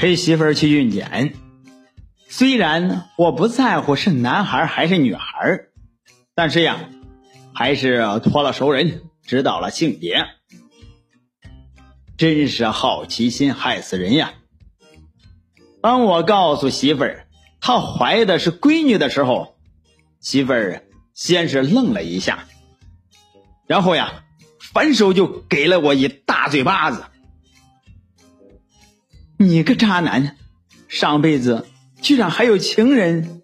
陪媳妇儿去孕检。虽然我不在乎是男孩还是女孩，但是呀，还是托了熟人知道了性别。真是好奇心害死人呀！当我告诉媳妇儿她怀的是闺女的时候，媳妇儿先是愣了一下，然后呀，反手就给了我一大嘴巴子。你个渣男上辈子居然还有情人